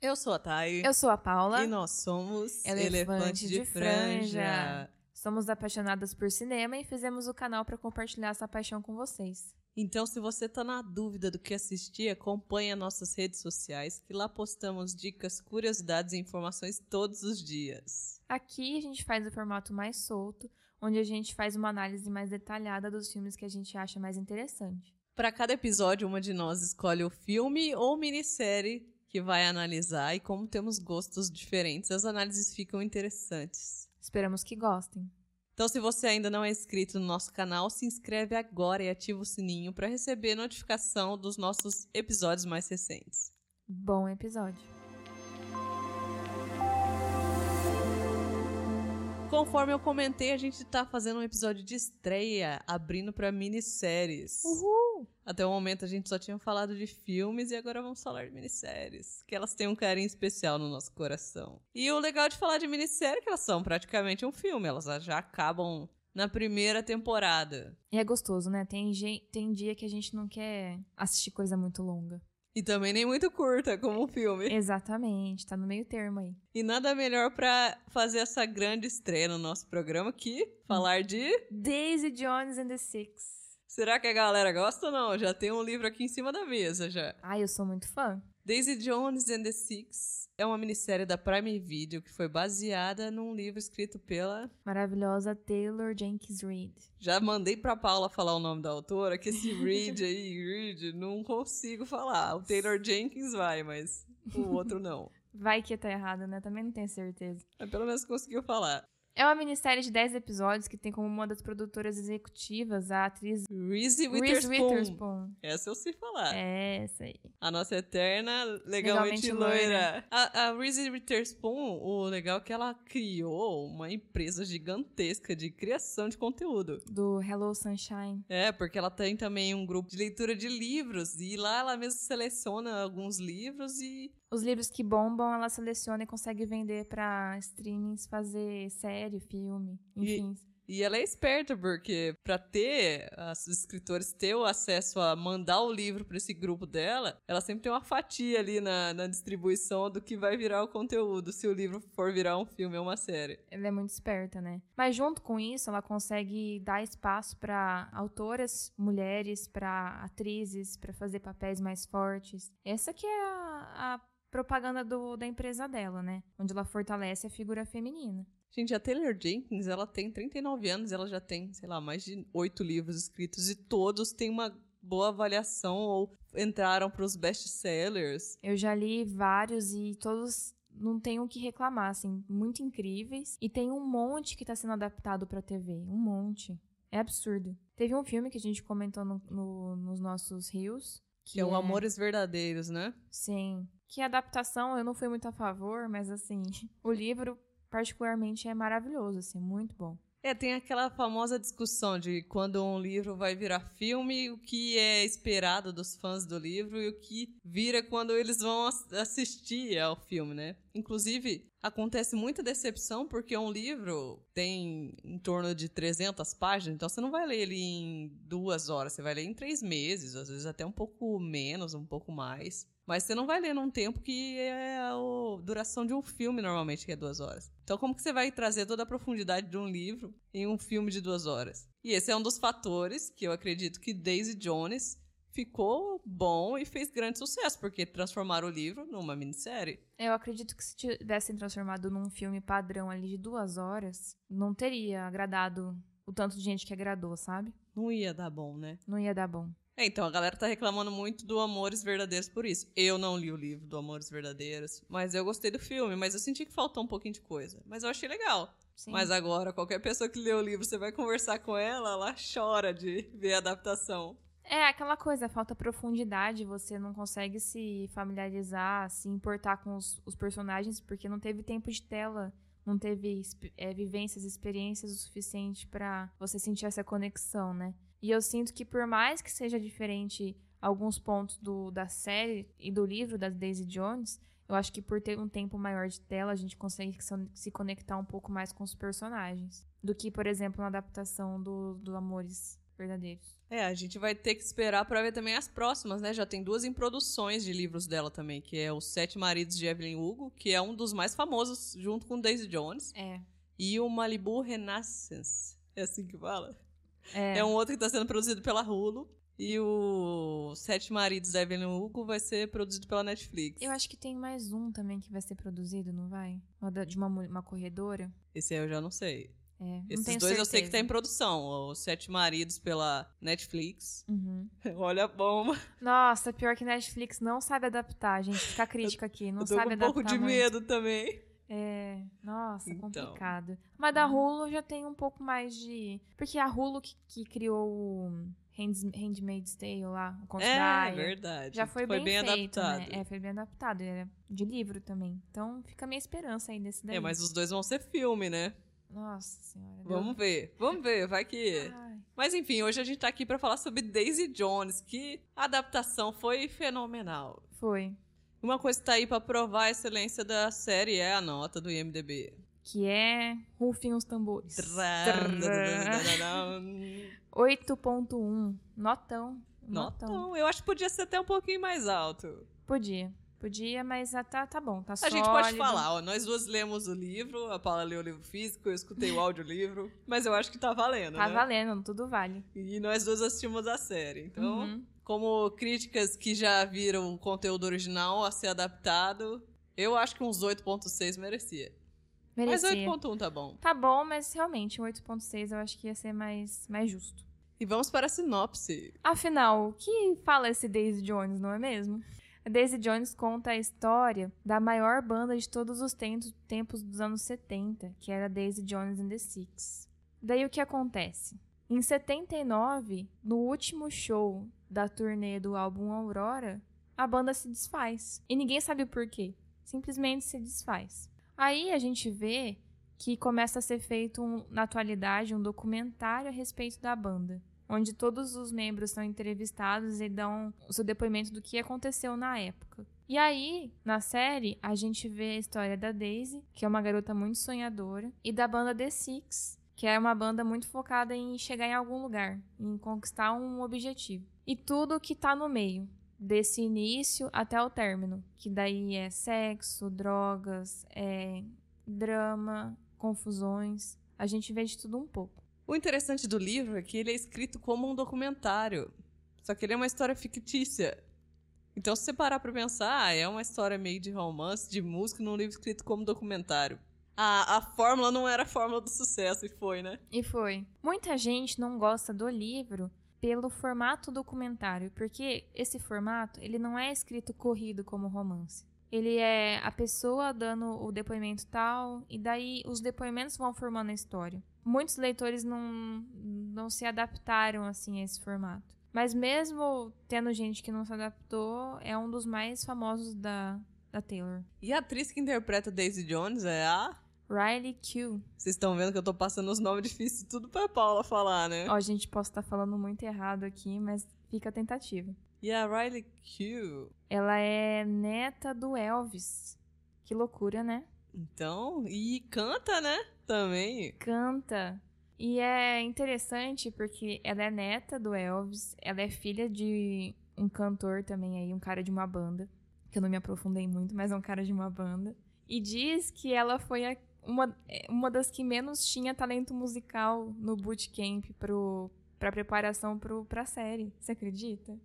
Eu sou a Thay. Eu sou a Paula. E nós somos Elefante, Elefante de, de franja. franja. Somos apaixonadas por cinema e fizemos o canal para compartilhar essa paixão com vocês. Então, se você está na dúvida do que assistir, acompanhe as nossas redes sociais, que lá postamos dicas, curiosidades e informações todos os dias. Aqui a gente faz o formato mais solto, onde a gente faz uma análise mais detalhada dos filmes que a gente acha mais interessante. Para cada episódio, uma de nós escolhe o filme ou minissérie que vai analisar e como temos gostos diferentes, as análises ficam interessantes. Esperamos que gostem. Então, se você ainda não é inscrito no nosso canal, se inscreve agora e ativa o sininho para receber notificação dos nossos episódios mais recentes. Bom episódio. Conforme eu comentei, a gente tá fazendo um episódio de estreia, abrindo para minisséries. Uhul! Até o momento a gente só tinha falado de filmes e agora vamos falar de minisséries, que elas têm um carinho especial no nosso coração. E o legal de falar de minissérie é que elas são praticamente um filme, elas já acabam na primeira temporada. E é gostoso, né? Tem, tem dia que a gente não quer assistir coisa muito longa. E também nem muito curta, como um filme. Exatamente, tá no meio termo aí. E nada melhor para fazer essa grande estreia no nosso programa que falar de. Daisy Jones and the Six. Será que a galera gosta ou não? Já tem um livro aqui em cima da mesa já. Ai, eu sou muito fã. Daisy Jones and the Six é uma minissérie da Prime Video que foi baseada num livro escrito pela maravilhosa Taylor Jenkins Reid. Já mandei pra Paula falar o nome da autora, que esse Reid aí, Reid, não consigo falar. O Taylor Jenkins vai, mas o outro não. Vai que tá errado, né? Também não tenho certeza. Mas pelo menos conseguiu falar. É uma minissérie de 10 episódios que tem como uma das produtoras executivas a atriz Reese Witherspoon. Witherspoon. Essa eu sei falar. É, essa aí. A nossa eterna legalmente, legalmente loira. loira. A, a Reese Witherspoon, o legal é que ela criou uma empresa gigantesca de criação de conteúdo. Do Hello Sunshine. É, porque ela tem também um grupo de leitura de livros e lá ela mesma seleciona alguns livros e os livros que bombam, ela seleciona e consegue vender para streamings, fazer série, filme, enfim. E... E ela é esperta, porque para ter os escritores ter o acesso a mandar o livro para esse grupo dela, ela sempre tem uma fatia ali na, na distribuição do que vai virar o conteúdo, se o livro for virar um filme ou uma série. Ela é muito esperta, né? Mas junto com isso, ela consegue dar espaço para autoras mulheres, para atrizes, para fazer papéis mais fortes. Essa que é a, a propaganda do, da empresa dela, né? Onde ela fortalece a figura feminina. Gente, a Taylor Jenkins, ela tem 39 anos, ela já tem, sei lá, mais de oito livros escritos e todos têm uma boa avaliação ou entraram para os best-sellers. Eu já li vários e todos não tem o que reclamar, assim, muito incríveis. E tem um monte que está sendo adaptado para TV, um monte. É absurdo. Teve um filme que a gente comentou no, no, nos nossos rios. Que, que é o é... Amores Verdadeiros, né? Sim. Que a adaptação eu não fui muito a favor, mas assim, o livro particularmente é maravilhoso, assim, muito bom. É, tem aquela famosa discussão de quando um livro vai virar filme, o que é esperado dos fãs do livro e o que vira quando eles vão assistir ao filme, né? Inclusive, acontece muita decepção porque um livro tem em torno de 300 páginas, então você não vai ler ele em duas horas, você vai ler em três meses, às vezes até um pouco menos, um pouco mais. Mas você não vai ler num tempo que é a duração de um filme, normalmente, que é duas horas. Então, como que você vai trazer toda a profundidade de um livro em um filme de duas horas? E esse é um dos fatores que eu acredito que Daisy Jones ficou bom e fez grande sucesso, porque transformaram o livro numa minissérie. Eu acredito que se tivessem transformado num filme padrão ali de duas horas, não teria agradado o tanto de gente que agradou, sabe? Não ia dar bom, né? Não ia dar bom. É, então, a galera tá reclamando muito do Amores Verdadeiros por isso. Eu não li o livro do Amores Verdadeiros, mas eu gostei do filme, mas eu senti que faltou um pouquinho de coisa. Mas eu achei legal. Sim. Mas agora, qualquer pessoa que lê o livro, você vai conversar com ela, ela chora de ver a adaptação. É aquela coisa, falta profundidade, você não consegue se familiarizar, se importar com os, os personagens, porque não teve tempo de tela, não teve é, vivências, experiências o suficiente para você sentir essa conexão, né? E eu sinto que por mais que seja diferente alguns pontos do, da série e do livro da Daisy Jones, eu acho que por ter um tempo maior de tela, a gente consegue se conectar um pouco mais com os personagens. Do que, por exemplo, na adaptação do, do Amores verdadeiros. É, a gente vai ter que esperar pra ver também as próximas, né? Já tem duas introduções de livros dela também, que é Os Sete Maridos de Evelyn Hugo, que é um dos mais famosos, junto com Daisy Jones, É. e o Malibu Renaissance. É assim que fala? É, É um outro que está sendo produzido pela Hulu. E o Sete Maridos da Evelyn Hugo vai ser produzido pela Netflix. Eu acho que tem mais um também que vai ser produzido, não vai? De uma, uma corredora. Esse aí eu já não sei. É, Esses dois eu sei que tá em certeza. produção. Os Sete Maridos pela Netflix. Uhum. Olha a bomba. Nossa, pior que Netflix não sabe adaptar, gente. Fica crítica aqui. Não eu tô sabe com um adaptar pouco de muito. medo também. É, nossa, Então. complicado. Mas da Hulu já tem um pouco mais de. Porque a Hulu que, que criou o Hands, Handmaid's Tale lá, o Conto É, verdade. já foi, bem, feito, adaptado. né? É, foi bem adaptado. Era de livro também. Então fica a minha esperança aí desse daí. É, mas os dois vão ser filme, né? Nossa senhora. Vamos ver. Vamos ver, vai que. Ai, Mas enfim, hoje a gente tá aqui pra falar sobre Daisy Jones, que a adaptação foi fenomenal. foi. Uma coisa que tá aí pra provar a excelência da série é a nota do IMDB. Que é. Rufem os tambores. Tran, Trrr. 8.1. Notão. Notão. Notão. Eu acho que podia ser até um pouquinho mais alto. Podia. Podia, mas tá, tá bom. Tá A sólido. gente pode falar, ó, nós duas lemos o livro, a Paula leu o livro físico, eu escutei o audiolivro, mas eu acho que tá valendo, Tá né? valendo, tudo vale. E nós duas assistimos a série. Então, Uhum. Como críticas que já viram o conteúdo original a ser adaptado, eu acho que uns 8.6 merecia. Merecia. Mas 8.1 tá bom. Tá bom, mas realmente, um 8.6 eu acho que ia ser mais, mais justo. E vamos para a sinopse. Afinal, o que fala esse Daisy Jones, não é mesmo? A Daisy Jones conta a história da maior banda de todos os tempos, dos anos 70, que era Daisy Jones and the Six. Daí o que acontece? Em 79, no último show da turnê do álbum Aurora, a banda se desfaz. E ninguém sabe o porquê. Simplesmente se desfaz. Aí a gente vê que começa a ser feito, um- na atualidade, um documentário a respeito da banda onde todos os membros são entrevistados e dão o seu depoimento do que aconteceu na época. E aí, na série, a gente vê a história da Daisy, que é uma garota muito sonhadora, e da banda The Six, que é uma banda muito focada em chegar em algum lugar, em conquistar um objetivo. E tudo que tá no meio, desse início até o término, que daí é sexo, drogas, é drama, confusões. A gente vê de tudo um pouco. O interessante do livro é que ele é escrito como um documentário. Só que ele é uma história fictícia. Então, se você parar pra pensar, ah, é uma história meio de romance, de música, num livro escrito como documentário. A, a fórmula não era a fórmula do sucesso, e foi, né? E foi. Muita gente não gosta do livro pelo formato documentário, porque esse formato, ele não é escrito corrido como romance. Ele é a pessoa dando o depoimento tal, e daí os depoimentos vão formando a história. Muitos leitores não, não se adaptaram assim a esse formato. Mas mesmo tendo gente que não se adaptou, é um dos mais famosos da, da Taylor. E a atriz que interpreta Daisy Jones é a. Riley Q. Vocês estão vendo que eu tô passando os nomes difíceis tudo pra Paula falar, né? Ó, gente, posso estar falando muito errado aqui, mas fica a tentativa. E a Riley Q. Ela é neta do Elvis. Que loucura, né? Então, e canta, né? Também. Canta. E é interessante porque ela é neta do Elvis, ela é filha de um cantor também aí, um cara de uma banda, que eu não me aprofundei muito, mas é um cara de uma banda. E diz que ela foi a- uma, uma das que menos tinha talento musical no bootcamp pro, pra preparação pro, pra série. Você acredita?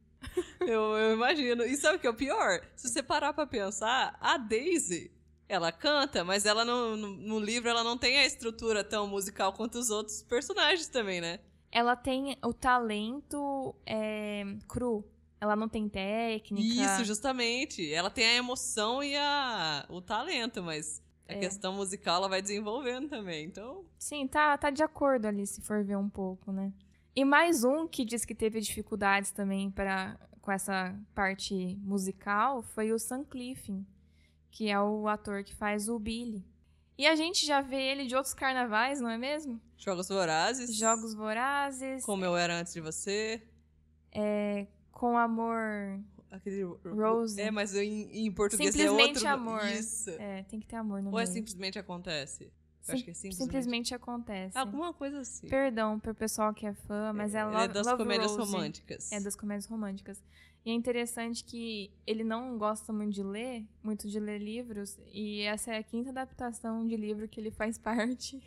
Eu, eu imagino. E sabe o que é o pior? Se você parar pra pensar, a Daisy, ela canta, mas ela no, no, no livro ela não tem a estrutura tão musical quanto os outros personagens também, né? Ela tem o talento é, cru. Ela não tem técnica. Isso, justamente. Ela tem a emoção e a, o talento, mas a É. questão musical ela vai desenvolvendo também. Então, Sim, tá, tá de acordo ali, se for ver um pouco, né? E mais um que diz que teve dificuldades também para com essa parte musical foi o Sam Clifford, que é o ator que faz o Billy. E a gente já vê ele de outros carnavais, não é mesmo? Jogos Vorazes. Jogos Vorazes, Como eu era antes de você. Com Amor. Aquele, Rose. É, mas em, em português é Simplesmente outro. Amor. Isso. É, tem que ter amor no Ou é meio. simplesmente acontece? Eu acho que é simplesmente. Simplesmente acontece. Alguma coisa assim. Perdão pro pessoal que é fã, mas é, Ele Love, é das Love comédias Rosie. românticas. É das comédias românticas. E é interessante que ele não gosta muito de ler, muito de ler livros, e essa é a quinta adaptação de livro que ele faz parte.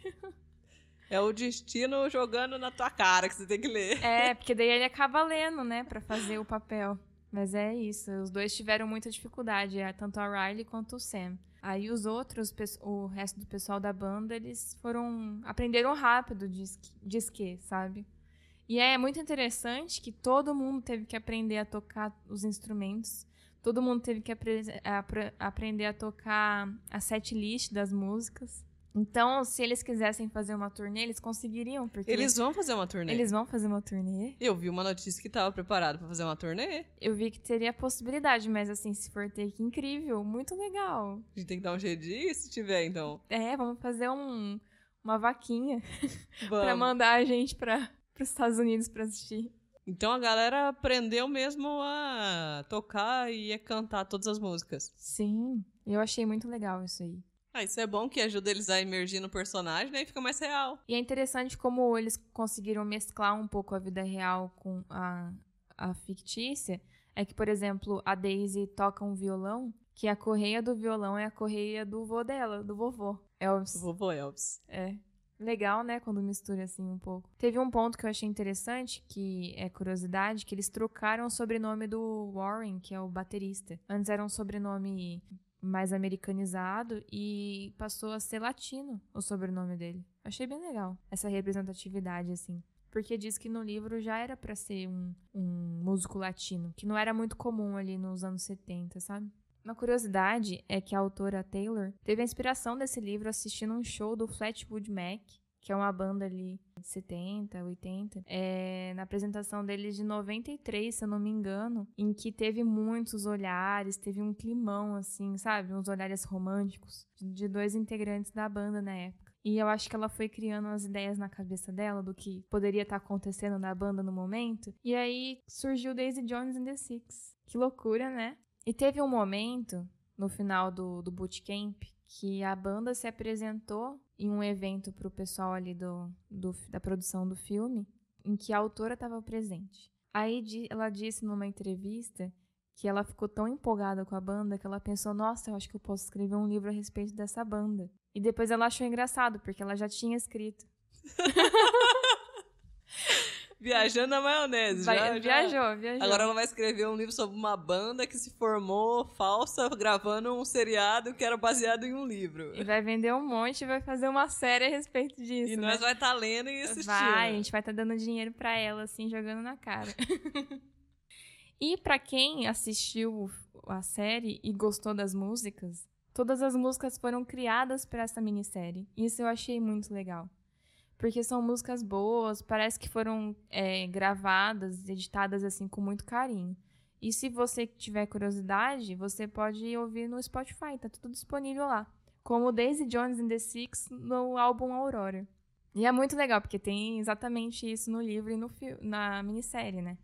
É o destino jogando na tua cara que você tem que ler. É, porque daí ele acaba lendo, né, Pra fazer o papel. Mas é isso, os dois tiveram muita dificuldade, é, tanto a Riley quanto o Sam. Aí os outros, o resto do pessoal da banda, eles foram. aprenderam rápido de esqui, sabe? E é muito interessante que todo mundo teve que aprender a tocar os instrumentos. Todo mundo teve que apre- aprender a tocar a set list das músicas. Então, se eles quisessem fazer uma turnê, eles conseguiriam, porque Eles vão fazer uma turnê. eles vão fazer uma turnê. Eu vi uma notícia que tava preparado pra fazer uma turnê. Eu vi que teria possibilidade, mas assim, se for ter, que incrível, muito legal. A gente tem que dar um jeito disso, se tiver, então. É, vamos fazer um, uma vaquinha pra mandar a gente para os Estados Unidos pra assistir. Então a galera aprendeu mesmo a tocar e a cantar todas as músicas. Sim, eu achei muito legal isso aí. Ah, isso é bom que ajuda eles a emergir no personagem, né? E fica mais real. E é interessante como eles conseguiram mesclar um pouco a vida real com a, a fictícia. É que, por exemplo, a Daisy toca um violão, que a correia do violão é a correia do vô dela, do vovô. Elvis. Vovô Elvis. É. Legal, né? Quando mistura assim um pouco. Teve um ponto que eu achei interessante, que é curiosidade, que eles trocaram o sobrenome do Warren, que é o baterista. Antes era um sobrenome mais americanizado e passou a ser latino o sobrenome dele. Achei bem legal essa representatividade, assim. Porque diz que no livro já era pra ser um, um músico latino, que não era muito comum ali nos anos 70, sabe? Uma curiosidade é que a autora Taylor teve a inspiração desse livro assistindo um show do Flatwood Mac, que é uma banda ali 70, 80, é, na apresentação deles de 93, se eu não me engano, em que teve muitos olhares, teve um climão, assim, sabe? Uns olhares românticos de dois integrantes da banda na época. E eu acho que ela foi criando as ideias na cabeça dela do que poderia estar acontecendo na banda no momento. E aí surgiu Daisy Jones and the Six. Que loucura, né? E teve um momento no final do, do bootcamp que a banda se apresentou em um evento pro pessoal ali do, do- da produção do filme, em que a autora estava presente. Aí ela disse numa entrevista que ela ficou tão empolgada com a banda que ela pensou: nossa, eu acho que eu posso escrever um livro a respeito dessa banda. E depois ela achou engraçado, porque ela já tinha escrito. Viajando na maionese. Vai- já, já. viajou, viajou. Agora ela vai escrever um livro sobre uma banda que se formou falsa gravando um seriado que era baseado em um livro. E vai vender um monte e vai fazer uma série a respeito disso. E né? nós vai estar lendo e assistindo. Vai, a gente vai estar dando dinheiro pra ela, assim, jogando na cara. e pra quem assistiu a série e gostou das músicas, todas as músicas foram criadas pra essa minissérie. Isso eu achei muito legal. Porque são músicas boas, parece que foram é, gravadas, editadas assim com muito carinho. E se você tiver curiosidade, você pode ouvir no Spotify, tá tudo disponível lá. Como Daisy Jones and the Six no álbum Aurora. E é muito legal, porque tem exatamente isso no livro e no na minissérie, né?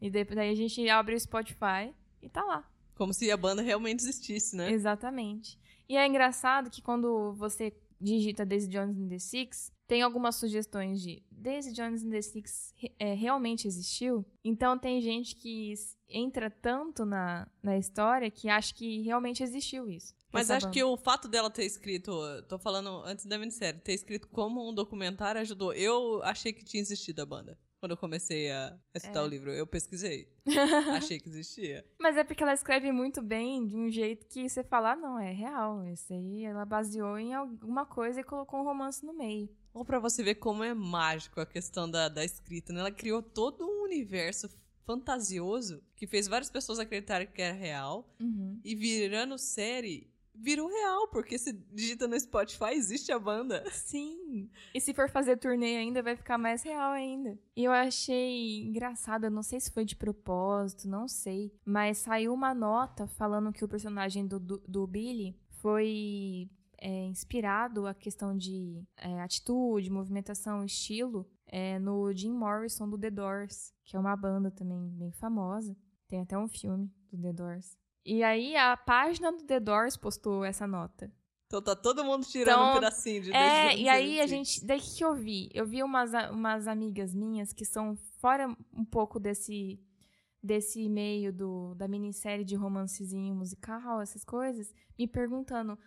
E depois, daí a gente abre o Spotify e tá lá. Como se a banda realmente existisse, né? Exatamente. E é engraçado que quando você digita Daisy Jones and the Six, tem algumas sugestões de Daisy Jones and the Six é, realmente existiu. Então tem gente que entra tanto na, na história que acha que realmente existiu isso. Mas acho banda. que o fato dela ter escrito, tô falando antes da minissérie, ter escrito como um documentário ajudou. Eu achei que tinha existido a banda. Quando eu comecei a estudar É. o livro, eu pesquisei. achei que existia. Mas é porque ela escreve muito bem, de um jeito que você fala, ah, não, é real. Isso aí ela baseou em alguma coisa e colocou um romance no meio. Ou pra você ver como é mágico a questão da, da escrita, né? Ela criou todo um universo fantasioso que fez várias pessoas acreditarem que era real. Uhum. E virando série, virou real, porque se digita no Spotify, existe a banda. Sim. E se for fazer turnê ainda, vai ficar mais real ainda. E eu achei engraçado, eu não sei se foi de propósito, não sei. Mas saiu uma nota falando que o personagem do, do, do Billy foi é, inspirado a questão de é, atitude, movimentação, estilo é, no Jim Morrison do The Doors, que é uma banda também bem famosa. Tem até um filme do The Doors. E aí a página do The Doors postou essa nota. Então tá todo mundo tirando Então, um pedacinho de É, e aí a 1925. gente. Daí o que eu vi? Eu vi umas, umas amigas minhas que são fora um pouco desse desse meio do, da minissérie de romancezinho musical, essas coisas, me perguntando: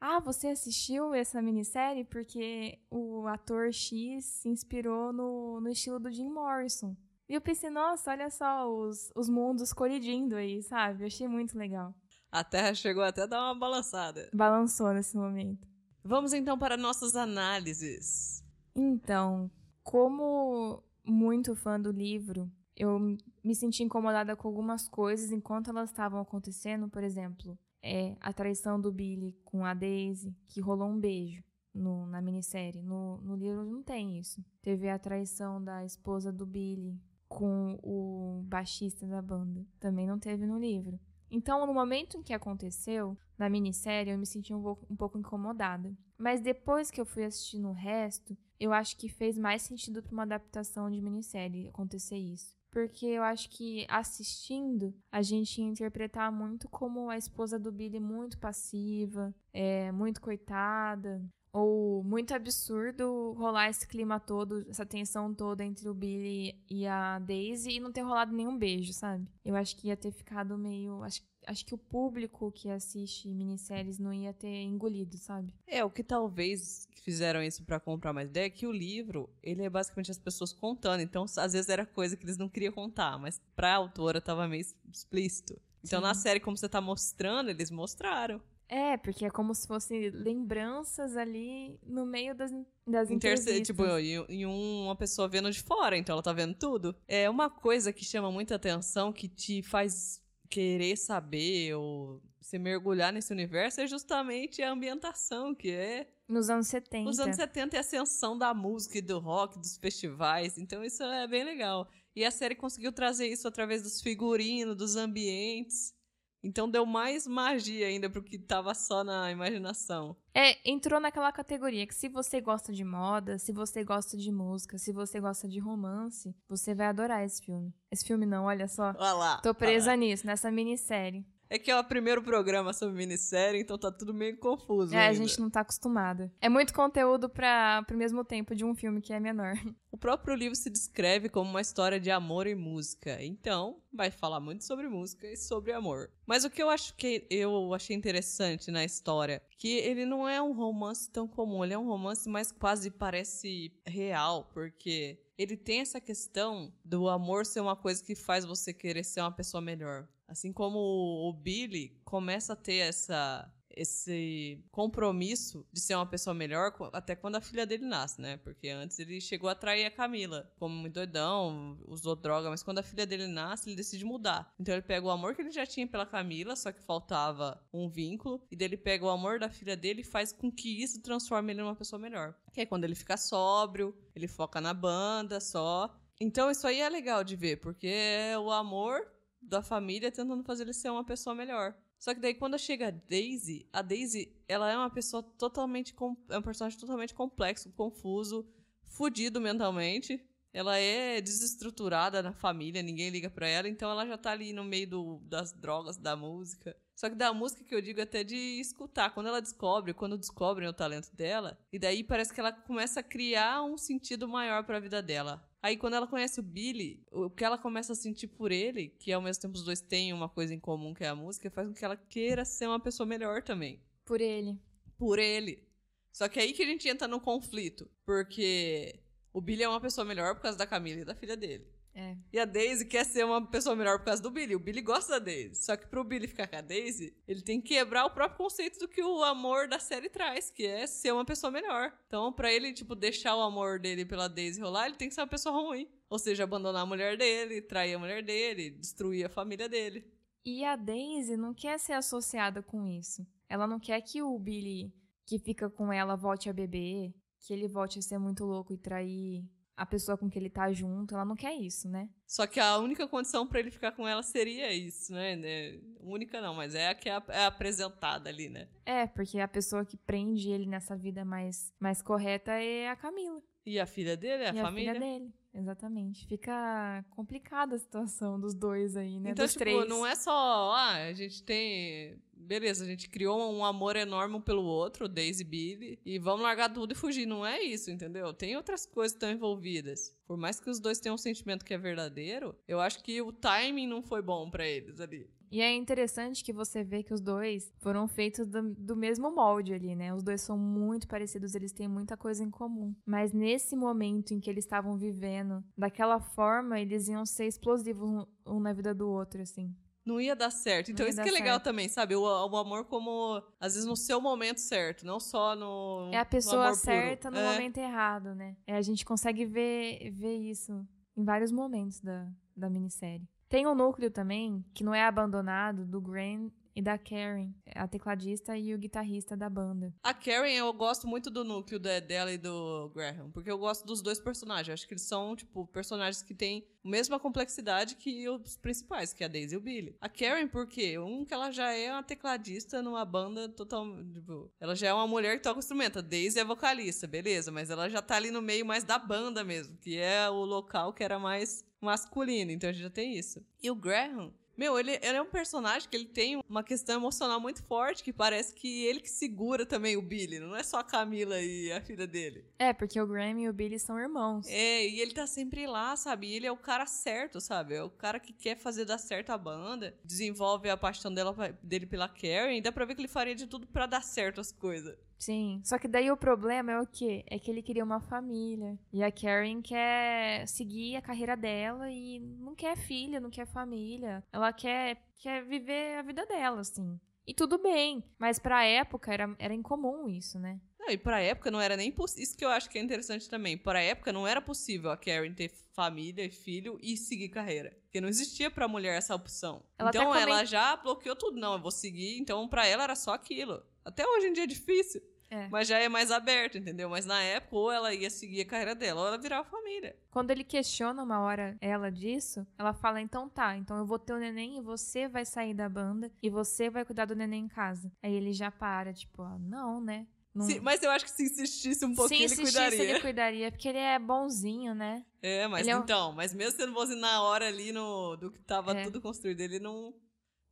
Ah, você assistiu essa minissérie? Porque o ator X se inspirou no, no estilo do Jim Morrison. E eu pensei, nossa, olha só os, os mundos colidindo aí, sabe? Eu achei muito legal. A Terra chegou até a dar uma balançada. Balançou nesse momento. Vamos então para nossas análises. Então, como muito fã do livro, eu me senti incomodada com algumas coisas enquanto elas estavam acontecendo. Por exemplo, é, a traição do Billy com a Daisy, que rolou um beijo no- na minissérie. No, no livro não tem isso. Teve a traição da esposa do Billy com o baixista da banda. Também não teve no livro. Então, no momento em que aconteceu, na minissérie, eu me senti um pouco, um pouco incomodada. Mas depois que eu fui assistindo o resto, eu acho que fez mais sentido para uma adaptação de minissérie acontecer isso. Porque eu acho que assistindo, a gente ia interpretar muito como a esposa do Billy muito passiva, é, muito coitada, ou muito absurdo rolar esse clima todo, essa tensão toda entre o Billy e a Daisy e não ter rolado nenhum beijo, sabe? Eu acho que ia ter ficado meio. Acho, acho que o público que assiste minisséries não ia ter engolido, sabe? É, o que talvez fizeram isso pra comprar mais ideia é que o livro, ele é basicamente as pessoas contando. Então, às vezes era coisa que eles não queriam contar, mas pra autora tava meio explícito. Então, Sim. na série, como você tá mostrando, eles mostraram. É, porque é como se fossem lembranças ali no meio das, das Interce- entrevistas. tipo, e, e um- uma pessoa vendo de fora, então ela tá vendo tudo. É uma coisa que chama muita atenção, que te faz querer saber ou se mergulhar nesse universo, é justamente a ambientação, que é Nos anos 70. Os anos 70 é a ascensão da música e do rock, dos festivais, então isso é bem legal. E a série conseguiu trazer isso através dos figurinos, dos ambientes. Então deu mais magia ainda pro que tava só na imaginação. É, entrou naquela categoria que se você gosta de moda, se você gosta de música, se você gosta de romance, você vai adorar esse filme. Esse filme não, olha só. Olha lá. Tô presa nisso, nessa minissérie. É que é o primeiro programa sobre minissérie, então tá tudo meio confuso. É, a ainda. gente não tá acostumada. É muito conteúdo pra, pro mesmo tempo de um filme que é menor. O próprio livro se descreve como uma história de amor e música. Então, vai falar muito sobre música e sobre amor. Mas o que eu acho que eu achei interessante na história, que ele não é um romance tão comum, ele é um romance mais quase parece real, porque ele tem essa questão do amor ser uma coisa que faz você querer ser uma pessoa melhor. Assim como o Billy começa a ter essa esse compromisso de ser uma pessoa melhor até quando a filha dele nasce, né? Porque antes ele chegou a trair a Camila, como muito doidão, usou droga, mas quando a filha dele nasce, ele decide mudar. Então ele pega o amor que ele já tinha pela Camila, só que faltava um vínculo, e daí ele pega o amor da filha dele e faz com que isso transforme ele numa pessoa melhor. Que é quando ele fica sóbrio, ele foca na banda só. Então isso aí é legal de ver, porque o amor da família tentando fazer ele ser uma pessoa melhor. Só que daí quando chega a Daisy, a Daisy, ela é uma pessoa totalmente é um personagem totalmente complexo, confuso, fudido mentalmente. Ela é desestruturada na família, ninguém liga pra ela, então ela já tá ali no meio do- das drogas, da música. Só que da música que eu digo até de escutar, quando ela descobre, quando descobrem o talento dela, e daí parece que ela começa a criar um sentido maior pra vida dela. Aí quando ela conhece o Billy, o que ela começa a sentir por ele, que ao mesmo tempo os dois têm uma coisa em comum que é a música, faz com que ela queira ser uma pessoa melhor também. Por ele. Por ele. Só que aí que a gente entra no conflito, porque o Billy é uma pessoa melhor por causa da Camila e da filha dele. É. E a Daisy quer ser uma pessoa melhor por causa do Billy. O Billy gosta da Daisy. Só que pro Billy ficar com a Daisy, ele tem que quebrar o próprio conceito do que o amor da série traz, que é ser uma pessoa melhor. Então, pra ele, tipo, deixar o amor dele pela Daisy rolar, ele tem que ser uma pessoa ruim. Ou seja, abandonar a mulher dele, trair a mulher dele, destruir a família dele. E a Daisy não quer ser associada com isso. Ela não quer que o Billy, que fica com ela, volte a beber, que ele volte a ser muito louco e trair a pessoa com que ele tá junto. Ela não quer isso, né? Só que a única condição pra ele ficar com ela seria isso, né? né? Única não, mas é a que é, é apresentada ali, né? É, porque a pessoa que prende ele nessa vida mais, mais correta é a Camila. E a filha dele, a e família. a filha dele. Exatamente. Fica complicada a situação dos dois aí, né? Então, dos tipo, três. não é só, ah, a gente tem beleza, a gente criou um amor enorme um pelo outro, Daisy Billy, e vamos largar tudo e fugir. Não é isso, entendeu? Tem outras coisas que estão envolvidas. Por mais que os dois tenham um sentimento que é verdadeiro, eu acho que o timing não foi bom para eles ali. E é interessante que você vê que os dois foram feitos do, do, mesmo molde ali, né? Os dois são muito parecidos, eles têm muita coisa em comum. Mas nesse momento em que eles estavam vivendo, daquela forma, eles iam ser explosivos um na vida do outro, assim. Não ia dar certo. Então, isso que é legal certo. também, sabe? O, o, amor como, às vezes, no seu momento certo, não só no. É a pessoa certa puro. no é. momento errado, né? É, a gente consegue ver, ver isso em vários momentos da, da minissérie. Tem um núcleo também, que não é abandonado, do Graham e da Karen, a tecladista e o guitarrista da banda. A Karen, eu gosto muito do núcleo dela e do Graham, porque eu gosto dos dois personagens. Acho que eles são, tipo, personagens que têm a mesma complexidade que os principais, que é a Daisy e o Billy. A Karen, por quê? Um, que ela já é uma tecladista numa banda total. Tipo, ela já é uma mulher que toca instrumento. A Daisy é vocalista, beleza, mas ela já tá ali no meio mais da banda mesmo, que é o local que era mais masculino, então a gente já tem isso. E o Graham, meu, ele, ele, é um personagem que ele tem uma questão emocional muito forte, que parece que ele que segura também o Billy, não é só a Camila e a filha dele. É, porque o Graham e o Billy são irmãos. É, e ele tá sempre lá, sabe? E ele é o cara certo, sabe? É o cara que quer fazer dar certo a banda, desenvolve a paixão dela, dele pela Karen, e dá pra ver que ele faria de tudo para dar certo as coisas. Sim. Só que daí o problema é o quê? É que ele queria uma família. E a Karen quer seguir a carreira dela e não quer filha, não quer família. Ela quer, quer viver a vida dela, assim. E tudo bem. Mas pra época era, era incomum isso, né? Não, e pra época não era nem possível. Isso que eu acho que é interessante também. Pra época não era possível a Karen ter família e filho e seguir carreira. Porque não existia pra mulher essa opção. Ela então ela já bloqueou tudo. Não, eu vou seguir. Então pra ela era só aquilo. Até hoje em dia é difícil. É. Mas já é mais aberto, entendeu? Mas na época, ou ela ia seguir a carreira dela, ou ela virava família. Quando ele questiona uma hora ela disso, ela fala: então tá, então eu vou ter o neném e você vai sair da banda e você vai cuidar do neném em casa. Aí ele já para, tipo, ah, não, né? Não... Sim, mas eu acho que se insistisse um pouquinho, se ele cuidaria. ele cuidaria, porque ele é bonzinho, né? É, mas ele então, é... mas mesmo sendo bonzinho na hora ali no, do que tava é. tudo construído, ele não,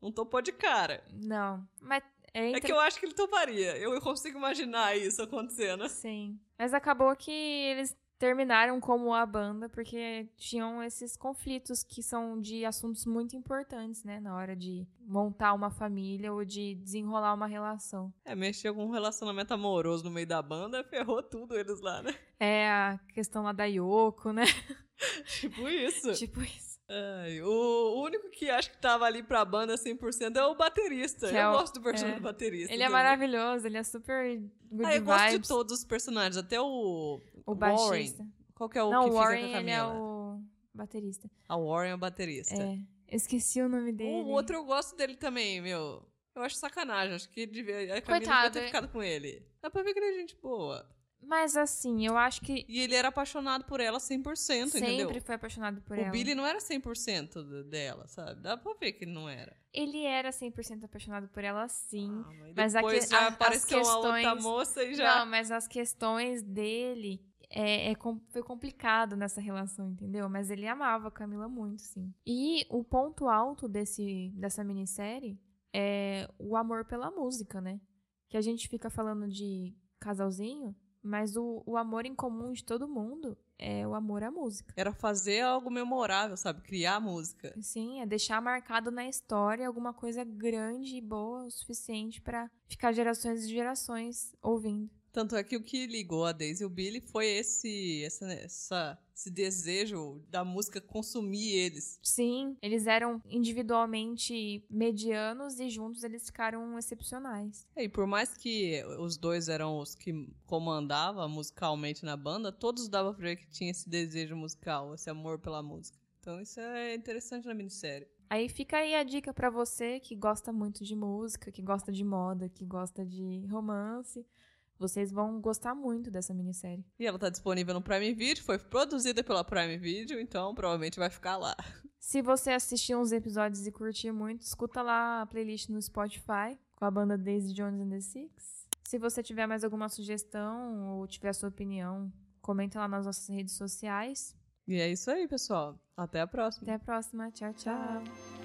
não topou de cara. Não, mas é, é, que eu acho que ele toparia. Eu consigo imaginar isso acontecendo. Sim. Mas acabou que eles terminaram como a banda porque tinham esses conflitos que são de assuntos muito importantes, né, na hora de montar uma família ou de desenrolar uma relação. É, mexer com um relacionamento amoroso no meio da banda, ferrou tudo eles lá, né? É, a questão lá da Yoko, né? tipo isso. tipo isso. Ai, o único que acho que tava ali pra banda 100% é o baterista. Que eu é o, gosto do personagem é, do baterista. Ele é maravilhoso, ele é super good ah, eu vibes. gosto de todos os personagens, até o, o baixista. Warren. Qual que é o Não, que o Warren, fica com a ele é o baterista. A Warren é o baterista. É. Esqueci o nome dele. O outro eu gosto dele também, meu. Eu acho sacanagem, acho que devia, a Camila Coitado, devia ter ficado com ele. Dá pra ver que ele é gente boa. Mas assim, eu acho que. E ele era apaixonado por ela 100%, Sempre entendeu? Sempre foi apaixonado por o ela. O Billy não era 100% dela, sabe? Dá pra ver que ele não era. Ele era 100% apaixonado por ela, sim. Ah, mas depois que, já a, apareceu questões... uma outra moça e já. Não, mas as questões dele é, é, foi complicado nessa relação, entendeu? Mas ele amava a Camila muito, sim. E o ponto alto desse, dessa minissérie é o amor pela música, né? Que a gente fica falando de casalzinho, mas o, o amor em comum de todo mundo é o amor à música. Era fazer algo memorável, sabe? Criar música. Sim, é deixar marcado na história alguma coisa grande e boa o suficiente para ficar gerações e gerações ouvindo. Tanto é que o que ligou a Daisy e o Billy foi esse, essa, essa, esse desejo da música consumir eles. Sim, eles eram individualmente medianos e juntos eles ficaram excepcionais. É, e por mais que os dois eram os que comandavam musicalmente na banda, todos dava pra ver que tinha esse desejo musical, esse amor pela música. Então isso é interessante na minissérie. Aí fica aí a dica para você que gosta muito de música, que gosta de moda, que gosta de romance vocês vão gostar muito dessa minissérie. E ela tá disponível no Prime Video, foi produzida pela Prime Video, então provavelmente vai ficar lá. Se você assistir uns episódios e curtir muito, escuta lá a playlist no Spotify com a banda Daisy Jones and the Six. Se você tiver mais alguma sugestão ou tiver a sua opinião, comenta lá nas nossas redes sociais. E é isso aí, pessoal. Até a próxima. Até a próxima. Tchau, tchau.